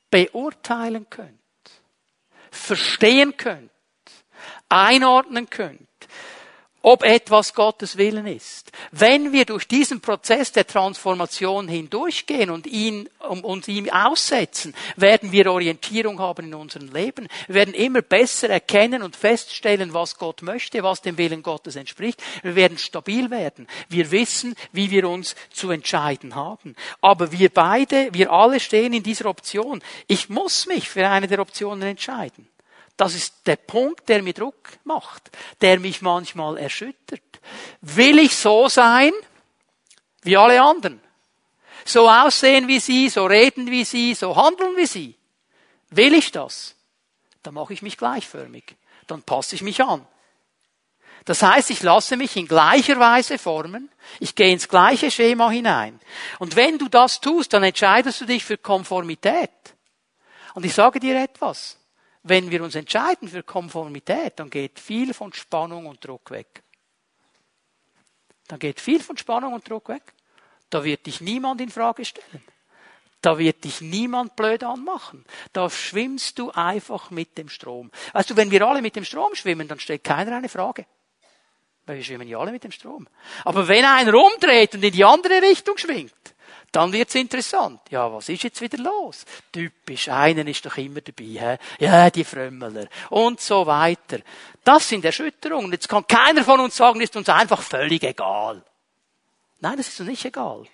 beurteilen könnt, verstehen könnt, einordnen könnt, ob etwas Gottes Willen ist. Wenn wir durch diesen Prozess der Transformation hindurchgehen und ihn, um, uns ihm aussetzen, werden wir Orientierung haben in unserem Leben. Wir werden immer besser erkennen und feststellen, was Gott möchte, was dem Willen Gottes entspricht. Wir werden stabil werden. Wir wissen, wie wir uns zu entscheiden haben. Aber wir beide, wir alle stehen in dieser Option. Ich muss mich für eine der Optionen entscheiden. Das ist der Punkt, der mir Druck macht, der mich manchmal erschüttert. Will ich so sein wie alle anderen? So aussehen wie sie, so reden wie sie, so handeln wie sie? Will ich das? Dann mache ich mich gleichförmig. Dann passe ich mich an. Das heißt, ich lasse mich in gleicher Weise formen. Ich gehe ins gleiche Schema hinein. Und wenn du das tust, dann entscheidest du dich für Konformität. Und ich sage dir etwas. Wenn wir uns entscheiden für Konformität, dann geht viel von Spannung und Druck weg. Dann geht viel von Spannung und Druck weg. Da wird dich niemand in Frage stellen. Da wird dich niemand blöd anmachen. Da schwimmst du einfach mit dem Strom. Weißt du, wenn wir alle mit dem Strom schwimmen, dann stellt keiner eine Frage. Weil wir schwimmen ja alle mit dem Strom. Aber wenn einer umdreht und in die andere Richtung schwingt, dann wird's interessant. Ja, was ist jetzt wieder los? Typisch, einer ist doch immer dabei. He? Ja, die Frömmeler. Und so weiter. Das sind Erschütterungen. Jetzt kann keiner von uns sagen, ist uns einfach völlig egal. Nein, das ist uns nicht egal.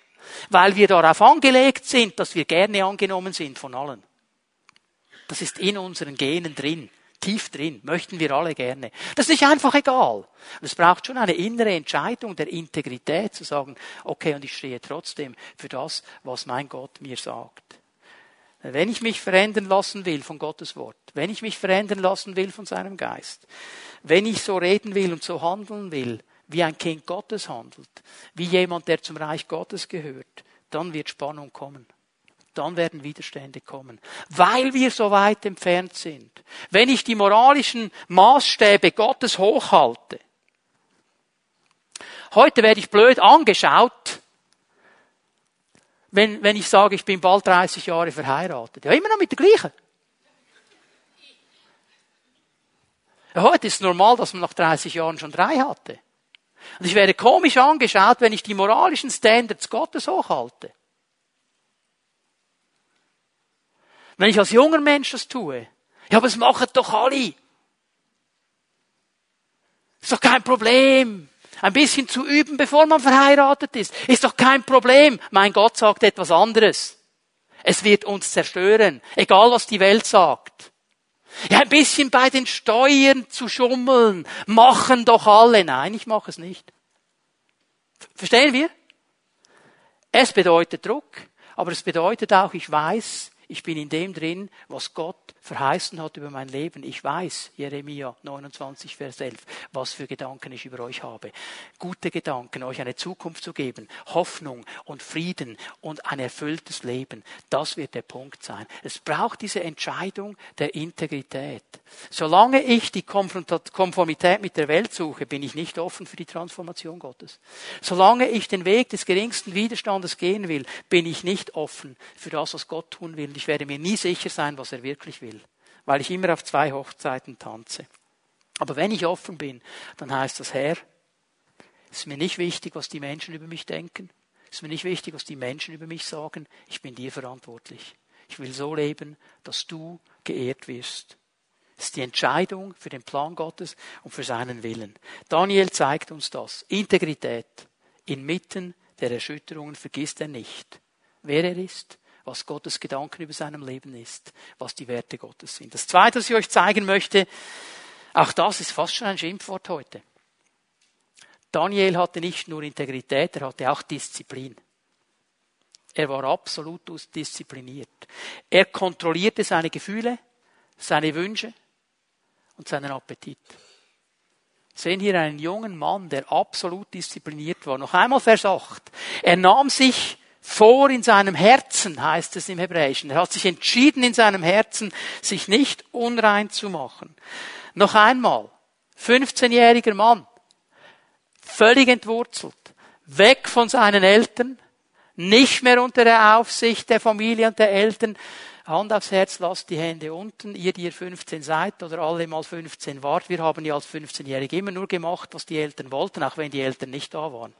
Weil wir darauf angelegt sind, dass wir gerne angenommen sind von allen. Das ist in unseren Genen drin tief drin, möchten wir alle gerne. Das ist nicht einfach egal. Es braucht schon eine innere Entscheidung der Integrität zu sagen, okay, und ich stehe trotzdem für das, was mein Gott mir sagt. Wenn ich mich verändern lassen will von Gottes Wort, wenn ich mich verändern lassen will von seinem Geist, wenn ich so reden will und so handeln will, wie ein Kind Gottes handelt, wie jemand, der zum Reich Gottes gehört, dann wird Spannung kommen dann werden Widerstände kommen, weil wir so weit entfernt sind. Wenn ich die moralischen Maßstäbe Gottes hochhalte, heute werde ich blöd angeschaut, wenn, wenn ich sage, ich bin bald 30 Jahre verheiratet. Ja, immer noch mit der gleichen. Ja, heute ist es normal, dass man nach 30 Jahren schon drei hatte. Und ich werde komisch angeschaut, wenn ich die moralischen Standards Gottes hochhalte. Wenn ich als junger Mensch das tue. Ja, aber es machen doch alle. Ist doch kein Problem. Ein bisschen zu üben, bevor man verheiratet ist. Ist doch kein Problem. Mein Gott sagt etwas anderes. Es wird uns zerstören. Egal was die Welt sagt. Ja, ein bisschen bei den Steuern zu schummeln. Machen doch alle. Nein, ich mache es nicht. Verstehen wir? Es bedeutet Druck. Aber es bedeutet auch, ich weiß, ich bin in dem drin, was Gott verheißen hat über mein Leben. Ich weiß, Jeremia 29, Vers 11, was für Gedanken ich über euch habe. Gute Gedanken, euch eine Zukunft zu geben, Hoffnung und Frieden und ein erfülltes Leben. Das wird der Punkt sein. Es braucht diese Entscheidung der Integrität. Solange ich die Konformität mit der Welt suche, bin ich nicht offen für die Transformation Gottes. Solange ich den Weg des geringsten Widerstandes gehen will, bin ich nicht offen für das, was Gott tun will ich werde mir nie sicher sein, was er wirklich will, weil ich immer auf zwei Hochzeiten tanze. Aber wenn ich offen bin, dann heißt das, Herr, ist mir nicht wichtig, was die Menschen über mich denken. Ist mir nicht wichtig, was die Menschen über mich sagen. Ich bin dir verantwortlich. Ich will so leben, dass du geehrt wirst. Das ist die Entscheidung für den Plan Gottes und für seinen Willen. Daniel zeigt uns das. Integrität. Inmitten der Erschütterungen vergisst er nicht, wer er ist, was Gottes Gedanken über seinem Leben ist, was die Werte Gottes sind. Das Zweite, was ich euch zeigen möchte, auch das ist fast schon ein Schimpfwort heute. Daniel hatte nicht nur Integrität, er hatte auch Disziplin. Er war absolut diszipliniert. Er kontrollierte seine Gefühle, seine Wünsche und seinen Appetit. Sehen hier einen jungen Mann, der absolut diszipliniert war. Noch einmal Vers 8. Er nahm sich vor in seinem Herzen, heißt es im Hebräischen. Er hat sich entschieden in seinem Herzen, sich nicht unrein zu machen. Noch einmal. 15-jähriger Mann. Völlig entwurzelt. Weg von seinen Eltern nicht mehr unter der Aufsicht der Familie und der Eltern. Hand aufs Herz, lasst die Hände unten, ihr, die ihr 15 seid oder alle mal 15 wart. Wir haben ja als 15-Jährige immer nur gemacht, was die Eltern wollten, auch wenn die Eltern nicht da waren.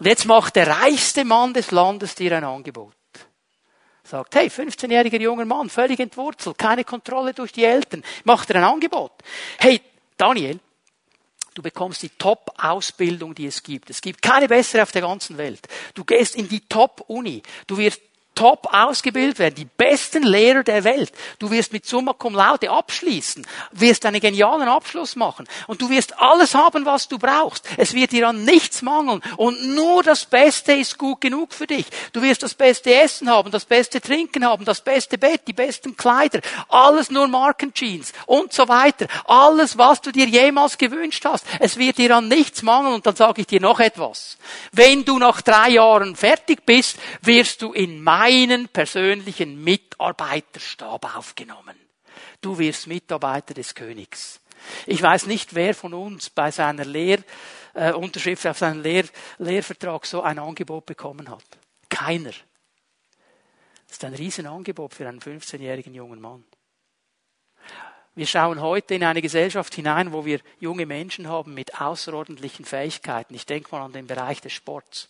Und jetzt macht der reichste Mann des Landes dir ein Angebot. Sagt, hey, 15-jähriger junger Mann, völlig entwurzelt, keine Kontrolle durch die Eltern, macht er ein Angebot. Hey, Daniel, Du bekommst die Top-Ausbildung, die es gibt. Es gibt keine bessere auf der ganzen Welt. Du gehst in die Top-Uni. Du wirst top ausgebildet werden, die besten Lehrer der Welt. Du wirst mit Summa Cum Laude abschließen, wirst einen genialen Abschluss machen und du wirst alles haben, was du brauchst. Es wird dir an nichts mangeln und nur das Beste ist gut genug für dich. Du wirst das beste Essen haben, das beste Trinken haben, das beste Bett, die besten Kleider, alles nur Markenjeans und so weiter. Alles, was du dir jemals gewünscht hast. Es wird dir an nichts mangeln und dann sage ich dir noch etwas. Wenn du nach drei Jahren fertig bist, wirst du in Mai deinen persönlichen Mitarbeiterstab aufgenommen. Du wirst Mitarbeiter des Königs. Ich weiß nicht, wer von uns bei seiner Lehrunterschrift äh, auf seinen Lehr Lehrvertrag so ein Angebot bekommen hat. Keiner. Das ist ein Riesenangebot für einen 15-jährigen jungen Mann. Wir schauen heute in eine Gesellschaft hinein, wo wir junge Menschen haben mit außerordentlichen Fähigkeiten. Ich denke mal an den Bereich des Sports.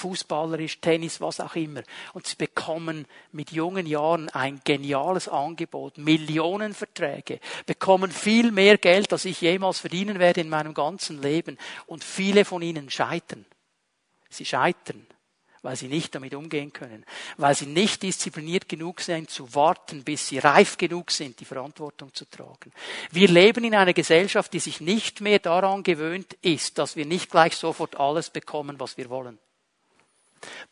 Fußballerisch, Tennis, was auch immer. Und sie bekommen mit jungen Jahren ein geniales Angebot, Millionenverträge, bekommen viel mehr Geld, als ich jemals verdienen werde in meinem ganzen Leben. Und viele von ihnen scheitern. Sie scheitern, weil sie nicht damit umgehen können, weil sie nicht diszipliniert genug sind, zu warten, bis sie reif genug sind, die Verantwortung zu tragen. Wir leben in einer Gesellschaft, die sich nicht mehr daran gewöhnt ist, dass wir nicht gleich sofort alles bekommen, was wir wollen.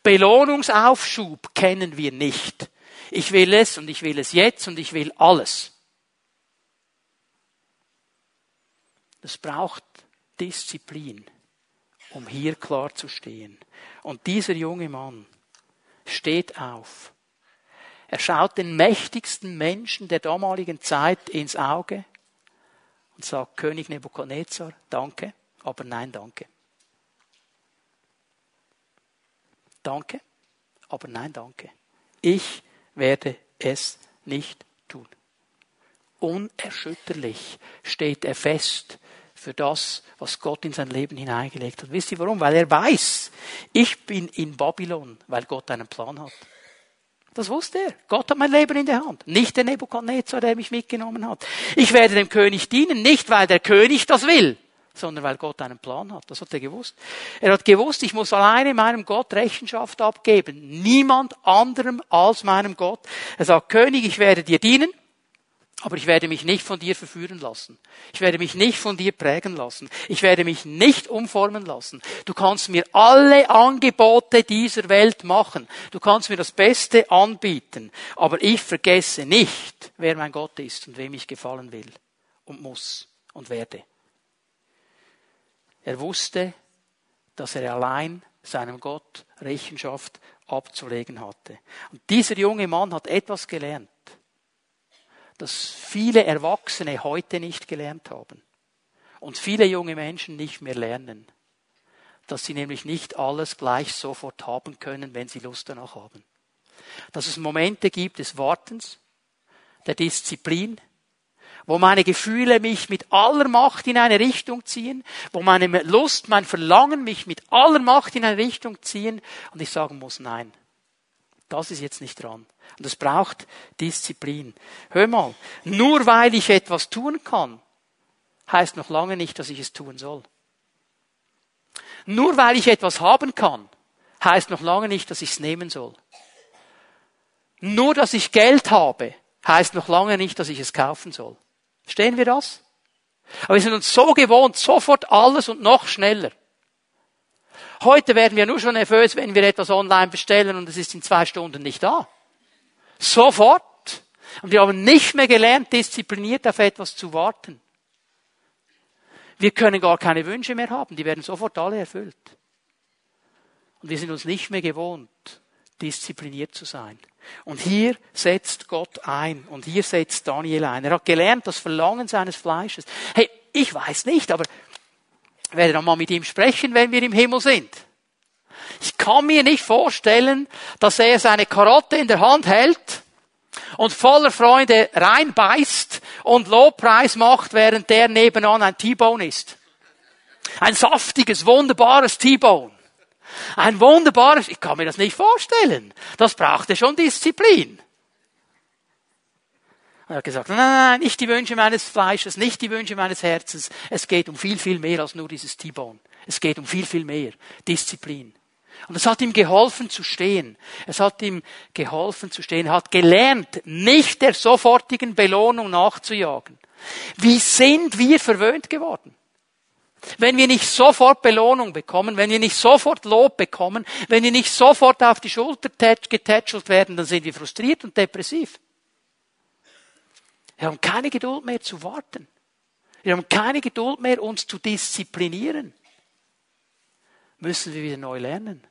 Belohnungsaufschub kennen wir nicht. Ich will es und ich will es jetzt und ich will alles. Das braucht Disziplin, um hier klar zu stehen. Und dieser junge Mann steht auf. Er schaut den mächtigsten Menschen der damaligen Zeit ins Auge und sagt, König Nebukadnezar, danke, aber nein, danke. Danke, aber nein, danke. Ich werde es nicht tun. Unerschütterlich steht er fest für das, was Gott in sein Leben hineingelegt hat. Wisst ihr warum? Weil er weiß, ich bin in Babylon, weil Gott einen Plan hat. Das wusste er. Gott hat mein Leben in der Hand. Nicht der Nebukadnezar, der mich mitgenommen hat. Ich werde dem König dienen, nicht weil der König das will, sondern weil Gott einen Plan hat. Das hat er gewusst. Er hat gewusst, ich muss alleine meinem Gott Rechenschaft abgeben. Niemand anderem als meinem Gott. Er sagt, König, ich werde dir dienen. Aber ich werde mich nicht von dir verführen lassen. Ich werde mich nicht von dir prägen lassen. Ich werde mich nicht umformen lassen. Du kannst mir alle Angebote dieser Welt machen. Du kannst mir das Beste anbieten. Aber ich vergesse nicht, wer mein Gott ist und wem ich gefallen will und muss und werde. Er wusste, dass er allein seinem Gott Rechenschaft abzulegen hatte. Und dieser junge Mann hat etwas gelernt, das viele Erwachsene heute nicht gelernt haben und viele junge Menschen nicht mehr lernen, dass sie nämlich nicht alles gleich sofort haben können, wenn sie Lust danach haben. Dass es Momente gibt des Wartens, der Disziplin, wo meine Gefühle mich mit aller Macht in eine Richtung ziehen, wo meine Lust, mein Verlangen mich mit aller Macht in eine Richtung ziehen und ich sagen muss, nein, Das ist jetzt nicht dran. Und es braucht Disziplin. Hör mal, nur weil ich etwas tun kann, heißt noch lange nicht, dass ich es tun soll. Nur weil ich etwas haben kann, heißt noch lange nicht, dass ich es nehmen soll. Nur dass ich Geld habe, heißt noch lange nicht, dass ich es kaufen soll. Verstehen wir das? Aber wir sind uns so gewohnt, sofort alles und noch schneller. Heute werden wir nur schon nervös, wenn wir etwas online bestellen und es ist in zwei Stunden nicht da. Sofort. Und wir haben nicht mehr gelernt, diszipliniert auf etwas zu warten. Wir können gar keine Wünsche mehr haben, die werden sofort alle erfüllt. Und wir sind uns nicht mehr gewohnt, diszipliniert zu sein. Und hier setzt Gott ein und hier setzt Daniel ein. Er hat gelernt, das Verlangen seines Fleisches. Hey, ich weiß nicht, aber ich werde dann mal mit ihm sprechen, wenn wir im Himmel sind. Ich kann mir nicht vorstellen, dass er seine Karotte in der Hand hält und voller Freunde reinbeißt und Lobpreis macht, während der nebenan ein T-Bone ist. Ein saftiges, wunderbares T-Bone. Ein wunderbares, ich kann mir das nicht vorstellen. Das brauchte schon Disziplin. Er hat gesagt, nein, nein, nicht die Wünsche meines Fleisches, nicht die Wünsche meines Herzens. Es geht um viel, viel mehr als nur dieses T-Bone. Es geht um viel, viel mehr. Disziplin. Und es hat ihm geholfen zu stehen. Es hat ihm geholfen zu stehen. Er hat gelernt, nicht der sofortigen Belohnung nachzujagen. Wie sind wir verwöhnt geworden? Wenn wir nicht sofort Belohnung bekommen, wenn wir nicht sofort Lob bekommen, wenn wir nicht sofort auf die Schulter getätschelt werden, dann sind wir frustriert und depressiv. Wir haben keine Geduld mehr zu warten. Wir haben keine Geduld mehr, uns zu disziplinieren. Müssen wir wieder neu lernen.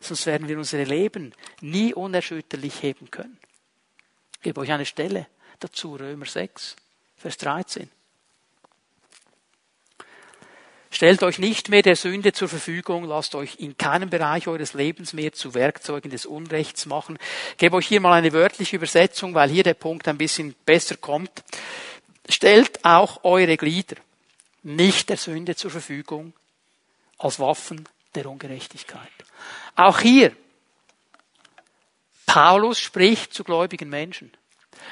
Sonst werden wir unsere Leben nie unerschütterlich heben können. Ich gebe euch eine Stelle dazu, Römer 6, Vers 13. Stellt euch nicht mehr der Sünde zur Verfügung, lasst euch in keinem Bereich eures Lebens mehr zu Werkzeugen des Unrechts machen. Ich gebe euch hier mal eine wörtliche Übersetzung, weil hier der Punkt ein bisschen besser kommt. Stellt auch eure Glieder nicht der Sünde zur Verfügung als Waffen der Ungerechtigkeit. Auch hier, Paulus spricht zu gläubigen Menschen.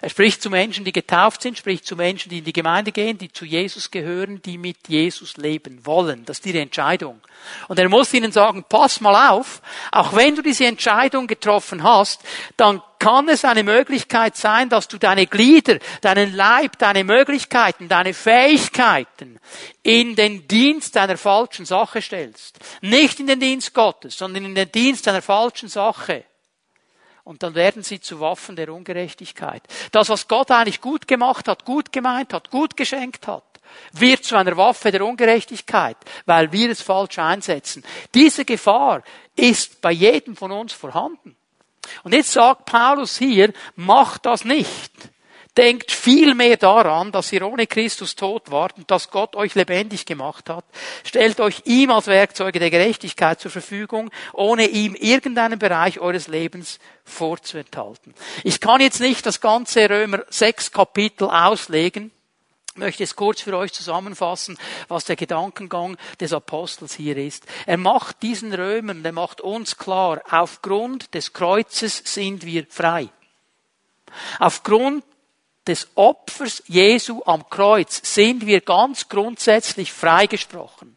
Er spricht zu Menschen, die getauft sind, spricht zu Menschen, die in die Gemeinde gehen, die zu Jesus gehören, die mit Jesus leben wollen. Das ist ihre Entscheidung. Und er muss ihnen sagen, pass mal auf, auch wenn du diese Entscheidung getroffen hast, dann kann es eine Möglichkeit sein, dass du deine Glieder, deinen Leib, deine Möglichkeiten, deine Fähigkeiten in den Dienst einer falschen Sache stellst. Nicht in den Dienst Gottes, sondern in den Dienst einer falschen Sache. Und dann werden sie zu Waffen der Ungerechtigkeit. Das, was Gott eigentlich gut gemacht hat, gut gemeint hat, gut geschenkt hat, wird zu einer Waffe der Ungerechtigkeit, weil wir es falsch einsetzen. Diese Gefahr ist bei jedem von uns vorhanden. Und jetzt sagt Paulus hier, macht das nicht. Denkt viel mehr daran, dass ihr ohne Christus tot wart und dass Gott euch lebendig gemacht hat. Stellt euch ihm als Werkzeuge der Gerechtigkeit zur Verfügung, ohne ihm irgendeinen Bereich eures Lebens vorzuenthalten. Ich kann jetzt nicht das ganze Römer 6 Kapitel auslegen. Ich möchte es kurz für euch zusammenfassen, was der Gedankengang des Apostels hier ist. Er macht diesen Römern, er macht uns klar, aufgrund des Kreuzes sind wir frei. Aufgrund des Opfers Jesu am Kreuz sind wir ganz grundsätzlich freigesprochen.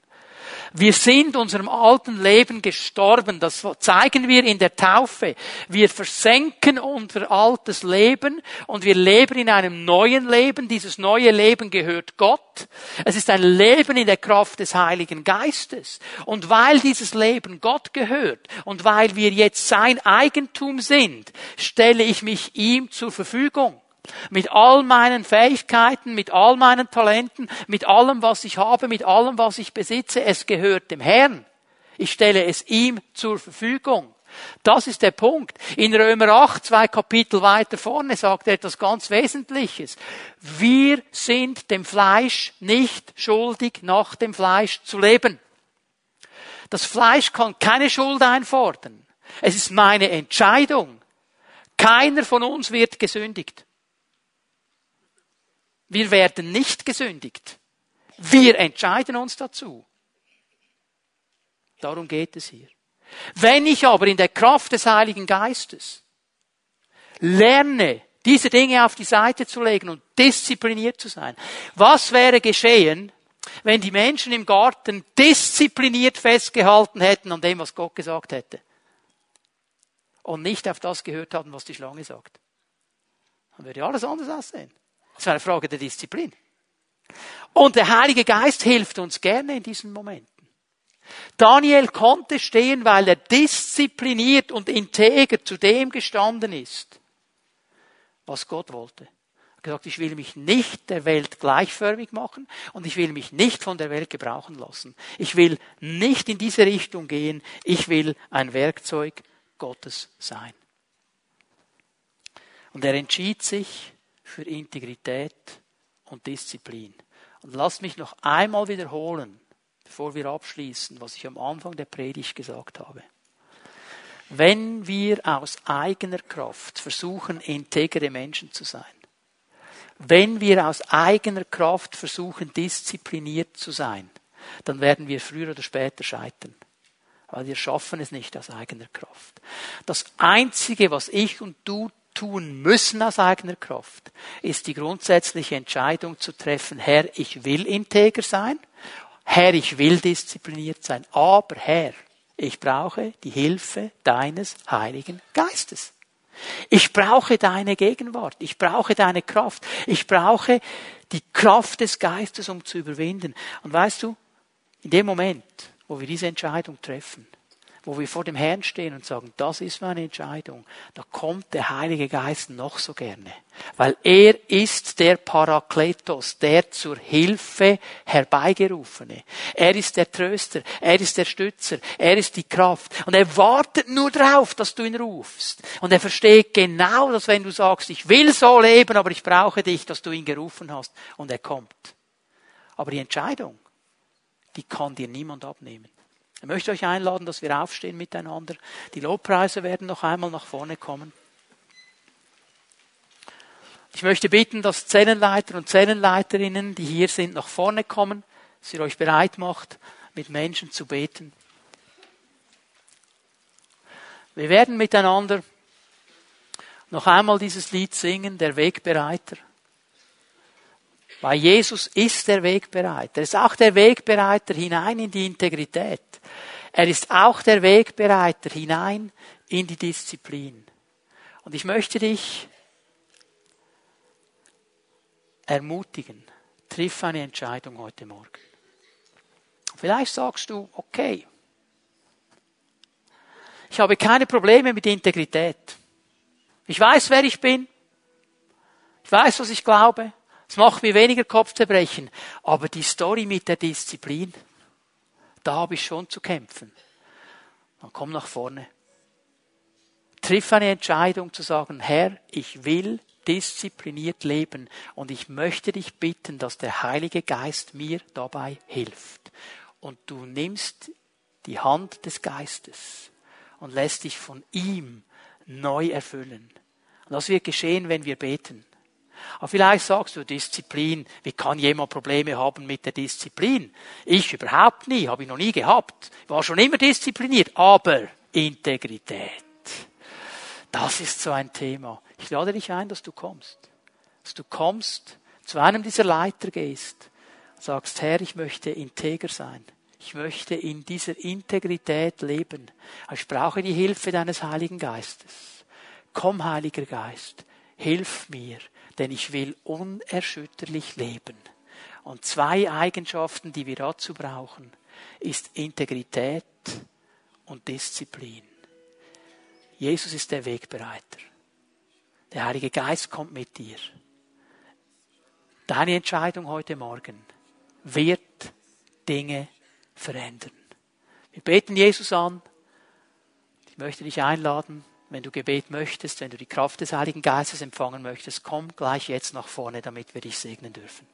Wir sind unserem alten Leben gestorben. Das zeigen wir in der Taufe. Wir versenken unser altes Leben und wir leben in einem neuen Leben. Dieses neue Leben gehört Gott. Es ist ein Leben in der Kraft des Heiligen Geistes. Und weil dieses Leben Gott gehört und weil wir jetzt sein Eigentum sind, stelle ich mich ihm zur Verfügung. Mit all meinen Fähigkeiten, mit all meinen Talenten, mit allem, was ich habe, mit allem, was ich besitze, es gehört dem Herrn. Ich stelle es ihm zur Verfügung. Das ist der Punkt. In Römer 8, zwei Kapitel weiter vorne, sagt er etwas ganz Wesentliches. Wir sind dem Fleisch nicht schuldig, nach dem Fleisch zu leben. Das Fleisch kann keine Schuld einfordern. Es ist meine Entscheidung. Keiner von uns wird gesündigt. Wir werden nicht gesündigt. Wir entscheiden uns dazu. Darum geht es hier. Wenn ich aber in der Kraft des Heiligen Geistes Lerne, diese Dinge auf die Seite zu legen und diszipliniert zu sein. Was wäre geschehen, wenn die Menschen im Garten diszipliniert festgehalten hätten an dem, was Gott gesagt hätte? Und nicht auf das gehört haben, was die Schlange sagt. Dann würde alles anders aussehen. Das ist eine Frage der Disziplin. Und der Heilige Geist hilft uns gerne in diesen Momenten. Daniel konnte stehen, weil er diszipliniert und integer zu dem gestanden ist, was Gott wollte. Er hat gesagt, ich will mich nicht der Welt gleichförmig machen und ich will mich nicht von der Welt gebrauchen lassen. Ich will nicht in diese Richtung gehen. Ich will ein Werkzeug Gottes sein. Und er entschied sich für Integrität und Disziplin. Und lasst mich noch einmal wiederholen, bevor wir abschließen, was ich am Anfang der Predigt gesagt habe. Wenn wir aus eigener Kraft versuchen, integere Menschen zu sein, wenn wir aus eigener Kraft versuchen, diszipliniert zu sein, dann werden wir früher oder später scheitern. Weil wir schaffen es nicht aus eigener Kraft. Das Einzige, was ich und du tun müssen aus eigener Kraft, ist die grundsätzliche Entscheidung zu treffen, Herr, ich will integer sein Herr, ich will diszipliniert sein, aber Herr, ich brauche die Hilfe deines Heiligen Geistes. Ich brauche deine Gegenwart. Ich brauche deine Kraft. Ich brauche die Kraft des Geistes, um zu überwinden. Und weißt du, in dem Moment, wo wir diese Entscheidung treffen, wo wir vor dem Herrn stehen und sagen, das ist meine Entscheidung, da kommt der Heilige Geist noch so gerne. Weil er ist der Parakletos, der zur Hilfe herbeigerufene. Er ist der Tröster, er ist der Stützer, er ist die Kraft. Und er wartet nur darauf, dass du ihn rufst. Und er versteht genau, dass wenn du sagst, ich will so leben, aber ich brauche dich, dass du ihn gerufen hast. Und er kommt. Aber die Entscheidung, die kann dir niemand abnehmen. Ich möchte euch einladen, dass wir aufstehen miteinander. Die Lobpreise werden noch einmal nach vorne kommen. Ich möchte bitten, dass Zellenleiter und Zellenleiterinnen, die hier sind, nach vorne kommen, dass ihr euch bereit macht, mit Menschen zu beten. Wir werden miteinander noch einmal dieses Lied singen, der Wegbereiter. Weil Jesus ist der Wegbereiter. Er ist auch der Wegbereiter hinein in die Integrität. Er ist auch der Wegbereiter hinein in die Disziplin. Und ich möchte dich ermutigen. Triff eine Entscheidung heute Morgen. Vielleicht sagst du, okay, ich habe keine Probleme mit Integrität. Ich weiß, wer ich bin. Ich weiß, was ich glaube. Es macht mir weniger Kopfzerbrechen. Aber die Story mit der Disziplin, da habe ich schon zu kämpfen. Dann komm nach vorne. Triff eine Entscheidung zu sagen, Herr, ich will diszipliniert leben und ich möchte dich bitten, dass der Heilige Geist mir dabei hilft. Und du nimmst die Hand des Geistes und lässt dich von ihm neu erfüllen. Und das wird geschehen, wenn wir beten. Aber vielleicht sagst du Disziplin. Wie kann jemand Probleme haben mit der Disziplin? Ich überhaupt nie, habe ich noch nie gehabt. Ich war schon immer diszipliniert. Aber Integrität. Das ist so ein Thema. Ich lade dich ein, dass du kommst. Dass du kommst, zu einem dieser Leiter gehst sagst, Herr, ich möchte integer sein. Ich möchte in dieser Integrität leben. Ich brauche die Hilfe deines Heiligen Geistes. Komm, Heiliger Geist, hilf mir, denn ich will unerschütterlich leben. Und zwei Eigenschaften, die wir dazu brauchen, ist Integrität und Disziplin. Jesus ist der Wegbereiter. Der Heilige Geist kommt mit dir. Deine Entscheidung heute Morgen wird Dinge verändern. Wir beten Jesus an. Ich möchte dich einladen, wenn du Gebet möchtest, wenn du die Kraft des Heiligen Geistes empfangen möchtest, komm gleich jetzt nach vorne, damit wir dich segnen dürfen.